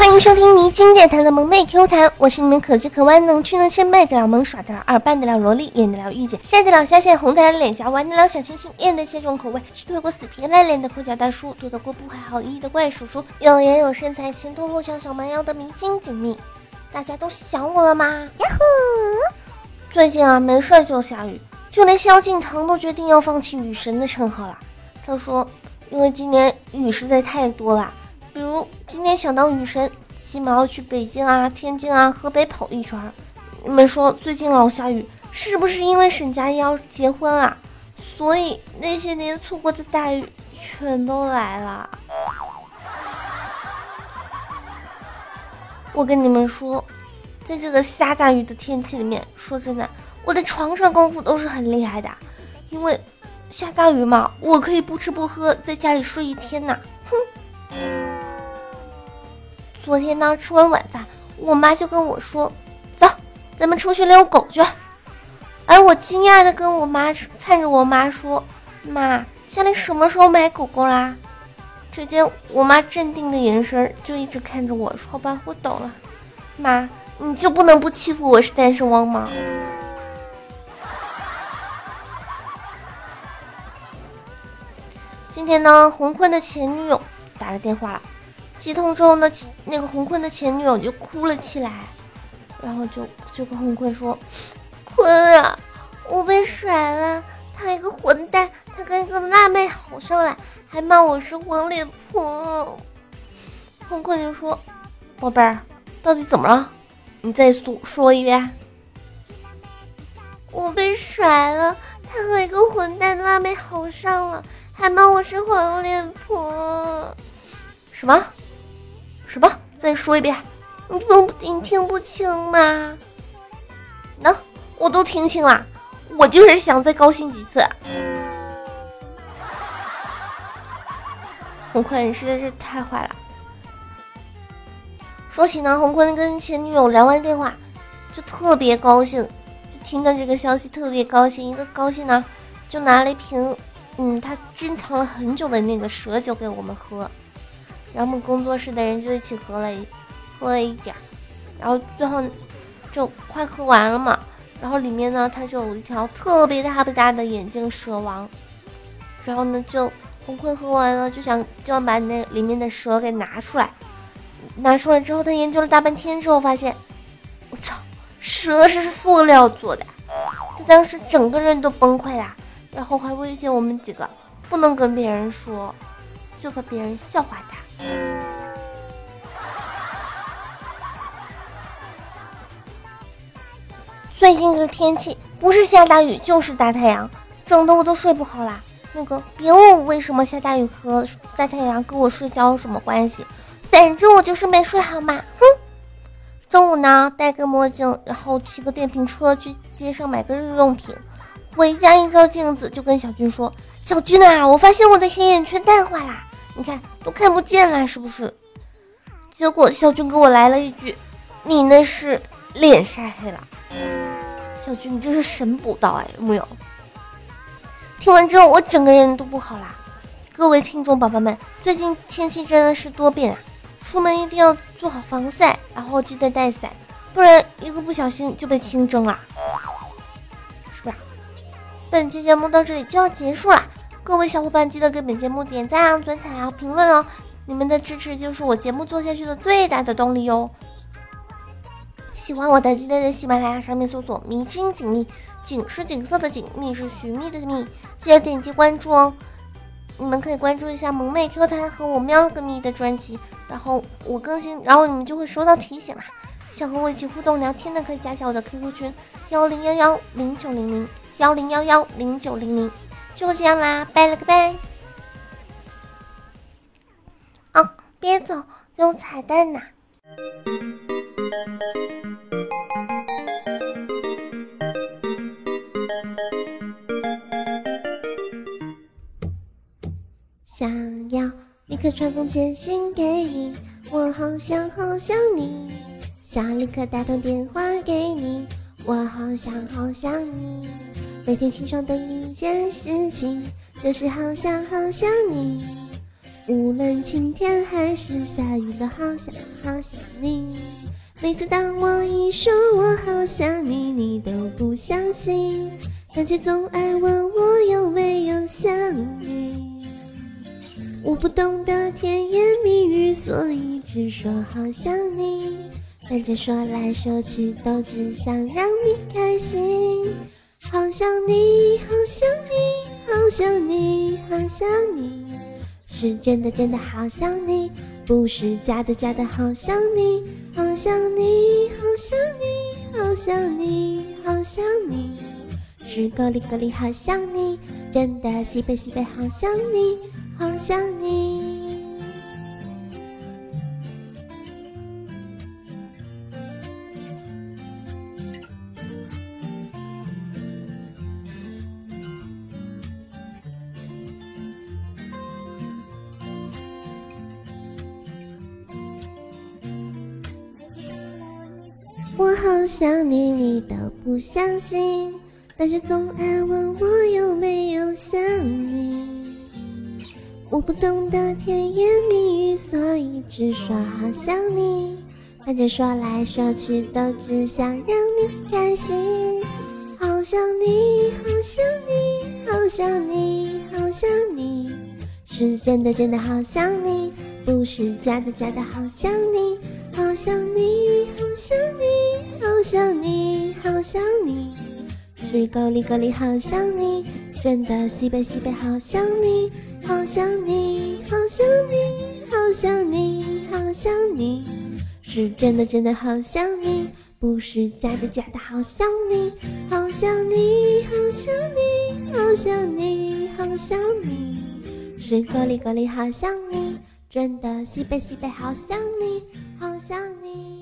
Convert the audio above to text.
欢迎收听迷津电台的萌妹 Q 弹，我是你们可直可弯、能屈能伸、卖得了萌、耍得了二、扮得了萝莉、演得了御姐、晒得了虾线、红得了脸颊、玩得了小清新、练得些重口味，是推过死皮赖脸的抠脚大叔，做得过不怀好意的怪叔叔，有颜有身材、前凸后翘小蛮腰的迷津锦觅，大家都想我了吗？呀呼！最近啊，没事就下雨，就连萧敬腾都决定要放弃雨神的称号了。他说，因为今年雨实在太多了。今天想当雨神，起码要去北京啊、天津啊、河北跑一圈。你们说最近老下雨，是不是因为沈佳宜要结婚啊？所以那些年错过的大雨全都来了。我跟你们说，在这个下大雨的天气里面，说真的，我的床上功夫都是很厉害的，因为下大雨嘛，我可以不吃不喝在家里睡一天呐。哼。昨天呢，吃完晚饭，我妈就跟我说：“走，咱们出去遛狗去。”而我惊讶的跟我妈看着我妈说：“妈，家里什么时候买狗狗啦？”只见我妈镇定的眼神就一直看着我说：“好吧，我懂了，妈，你就不能不欺负我是单身汪吗？”今天呢，洪坤的前女友打了电话了。接通之后呢，那个红坤的前女友就哭了起来，然后就就跟红坤说：“坤啊，我被甩了，他一个混蛋，他跟一个辣妹好上了，还骂我是黄脸婆。”红坤就说：“宝贝儿，到底怎么了？你再说说一遍。”我被甩了，他和一个混蛋辣妹好上了，还骂我是黄脸婆。什么？什么？再说一遍，你不你听不清吗？能，我都听清了。我就是想再高兴几次。洪坤你实在是太坏了。说起呢，洪坤跟前女友聊完电话，就特别高兴，就听到这个消息特别高兴。一个高兴呢，就拿了一瓶，嗯，他珍藏了很久的那个蛇酒给我们喝。然后我们工作室的人就一起喝了一喝了一点，然后最后就快喝完了嘛。然后里面呢，它就有一条特别大不大的眼镜蛇王。然后呢，就红坤喝完了，就想就想把那里面的蛇给拿出来。拿出来之后，他研究了大半天之后，发现我操，蛇是塑料做的。他当时整个人都崩溃了，然后还威胁我们几个不能跟别人说，就和别人笑话他。最近这个天气不是下大雨就是大太阳，整的我都睡不好啦。那个别问我为什么下大雨和大太阳跟我睡觉有什么关系，反正我就是没睡好嘛。哼！中午呢，戴个墨镜，然后骑个电瓶车去街上买个日用品，回家一照镜子就跟小军说：“小军啊，我发现我的黑眼圈淡化啦。”你看都看不见了，是不是？结果小军给我来了一句：“你那是脸晒黑了。”小军，你这是神补刀哎，有没有？听完之后我整个人都不好啦。各位听众宝宝们，最近天气真的是多变啊，出门一定要做好防晒，然后记得带伞，不然一个不小心就被清蒸了，是吧？本期节目到这里就要结束了。各位小伙伴，记得给本节目点赞、转采啊、评论哦！你们的支持就是我节目做下去的最大的动力哟。喜欢我的，记得在喜马拉雅上面搜索“迷之锦觅”，锦是锦色的锦，觅是寻觅的觅，记得点击关注哦。你们可以关注一下萌妹 Q 弹和我喵了个咪的专辑，然后我更新，然后你们就会收到提醒啦。想和我一起互动聊天的，可以加下我的 QQ 群：幺零幺幺零九零零幺零幺幺零九零零。就这样啦，拜了个拜。哦，别走，有彩蛋呢。想要立刻传封简讯给你，我好想好想你。想立刻打通电话给你，我好想好想你。每天起床的一件事情，就是好想好想你。无论晴天还是下雨，都好想好想你。每次当我一说我好想你，你都不相信，但却总爱问我有没有想你。我不懂得甜言蜜语，所以只说好想你，反正说来说去都只想让你开心。好想你，好想你，好想你，好想你，是真的真的好想你，不是假的假的好想你。好想你，好想你，好想你，好想你，是够力够力好想你，真的西北西北好想你，好想你。我好想你，你都不相信，但是总爱问我有没有想你。我不懂得甜言蜜语，所以只说好想你，反正说来说去都只想让你开心。好想你，好想你，好想你，好想你，是真的真的好想你，不是假的假的好想你。想你，好想你，好想你，好想你，是够力够力好想你，真的西北西北好想你，好想你，好想你，好想你，好想你，是真的真的好想你，不是假的假的好想你，好想你，好想你，好想你，好想你，是够力够力好想你。真的西北西北好想你，想你。